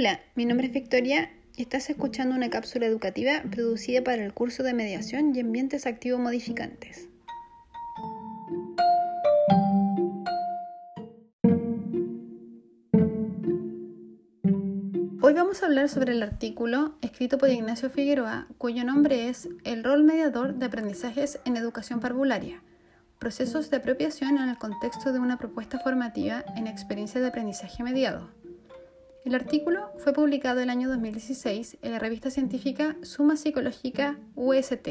Hola, mi nombre es Victoria y estás escuchando una cápsula educativa producida para el curso de mediación y ambientes activo modificantes. Hoy vamos a hablar sobre el artículo escrito por Ignacio Figueroa, cuyo nombre es El rol mediador de aprendizajes en educación parvularia, procesos de apropiación en el contexto de una propuesta formativa en experiencia de aprendizaje mediado. El artículo fue publicado el año 2016 en la revista científica Suma Psicológica UST.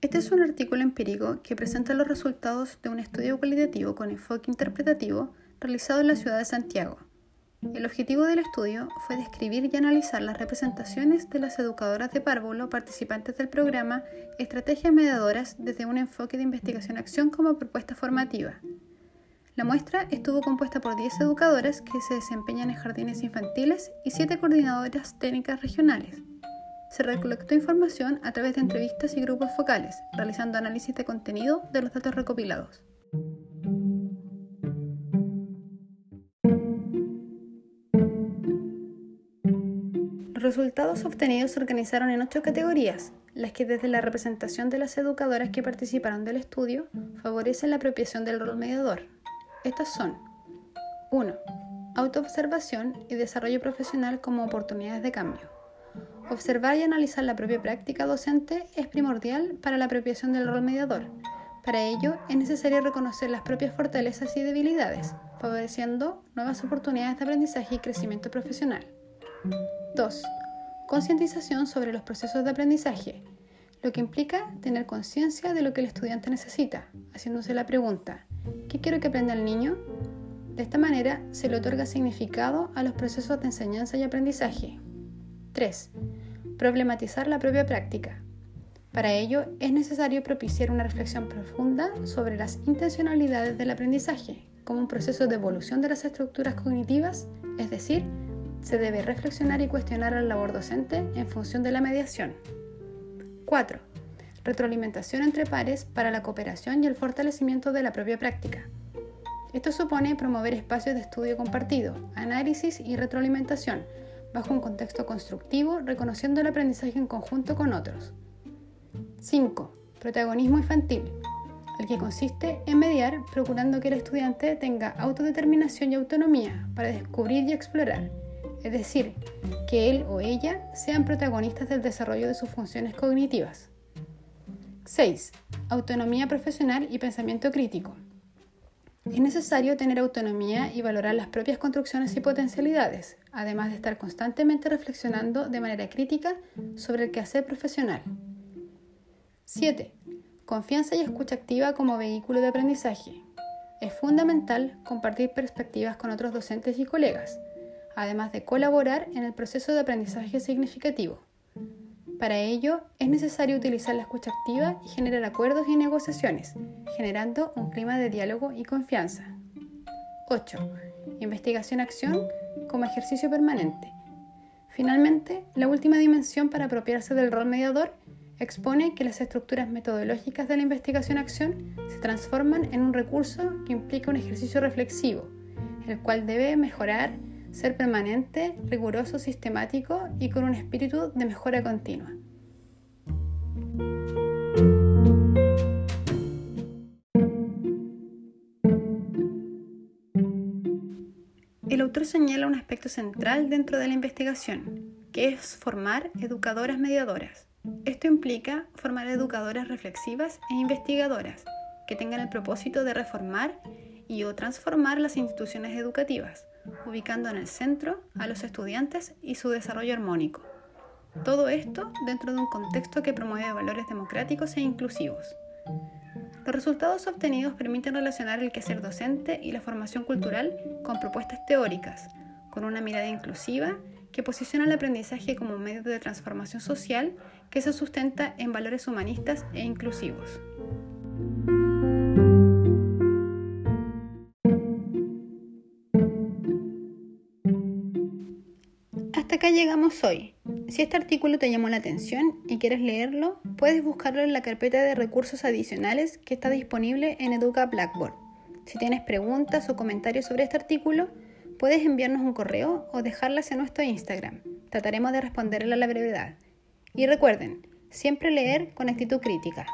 Este es un artículo empírico que presenta los resultados de un estudio cualitativo con enfoque interpretativo realizado en la ciudad de Santiago. El objetivo del estudio fue describir y analizar las representaciones de las educadoras de párvulo participantes del programa Estrategias Mediadoras desde un enfoque de investigación-acción como propuesta formativa. La muestra estuvo compuesta por 10 educadoras que se desempeñan en jardines infantiles y 7 coordinadoras técnicas regionales. Se recolectó información a través de entrevistas y grupos focales, realizando análisis de contenido de los datos recopilados. Resultados obtenidos se organizaron en ocho categorías, las que desde la representación de las educadoras que participaron del estudio favorecen la apropiación del rol mediador. Estas son 1. Autoobservación y desarrollo profesional como oportunidades de cambio. Observar y analizar la propia práctica docente es primordial para la apropiación del rol mediador. Para ello es necesario reconocer las propias fortalezas y debilidades, favoreciendo nuevas oportunidades de aprendizaje y crecimiento profesional. 2. Concientización sobre los procesos de aprendizaje, lo que implica tener conciencia de lo que el estudiante necesita, haciéndose la pregunta, ¿qué quiero que aprenda el niño? De esta manera se le otorga significado a los procesos de enseñanza y aprendizaje. 3. Problematizar la propia práctica. Para ello es necesario propiciar una reflexión profunda sobre las intencionalidades del aprendizaje como un proceso de evolución de las estructuras cognitivas, es decir, se debe reflexionar y cuestionar la labor docente en función de la mediación. 4. Retroalimentación entre pares para la cooperación y el fortalecimiento de la propia práctica. Esto supone promover espacios de estudio compartido, análisis y retroalimentación, bajo un contexto constructivo, reconociendo el aprendizaje en conjunto con otros. 5. Protagonismo infantil, el que consiste en mediar procurando que el estudiante tenga autodeterminación y autonomía para descubrir y explorar es decir, que él o ella sean protagonistas del desarrollo de sus funciones cognitivas. 6. Autonomía profesional y pensamiento crítico. Es necesario tener autonomía y valorar las propias construcciones y potencialidades, además de estar constantemente reflexionando de manera crítica sobre el quehacer profesional. 7. Confianza y escucha activa como vehículo de aprendizaje. Es fundamental compartir perspectivas con otros docentes y colegas, además de colaborar en el proceso de aprendizaje significativo. Para ello, es necesario utilizar la escucha activa y generar acuerdos y negociaciones, generando un clima de diálogo y confianza. 8. Investigación-acción como ejercicio permanente. Finalmente, la última dimensión para apropiarse del rol mediador expone que las estructuras metodológicas de la investigación-acción se transforman en un recurso que implica un ejercicio reflexivo, el cual debe mejorar ser permanente, riguroso, sistemático y con un espíritu de mejora continua. El autor señala un aspecto central dentro de la investigación, que es formar educadoras mediadoras. Esto implica formar educadoras reflexivas e investigadoras, que tengan el propósito de reformar y o transformar las instituciones educativas, ubicando en el centro a los estudiantes y su desarrollo armónico. Todo esto dentro de un contexto que promueve valores democráticos e inclusivos. Los resultados obtenidos permiten relacionar el quehacer docente y la formación cultural con propuestas teóricas, con una mirada inclusiva que posiciona el aprendizaje como un medio de transformación social que se sustenta en valores humanistas e inclusivos. Acá llegamos hoy. Si este artículo te llamó la atención y quieres leerlo, puedes buscarlo en la carpeta de recursos adicionales que está disponible en Educa Blackboard. Si tienes preguntas o comentarios sobre este artículo, puedes enviarnos un correo o dejarlas en nuestro Instagram. Trataremos de responderle a la brevedad. Y recuerden, siempre leer con actitud crítica.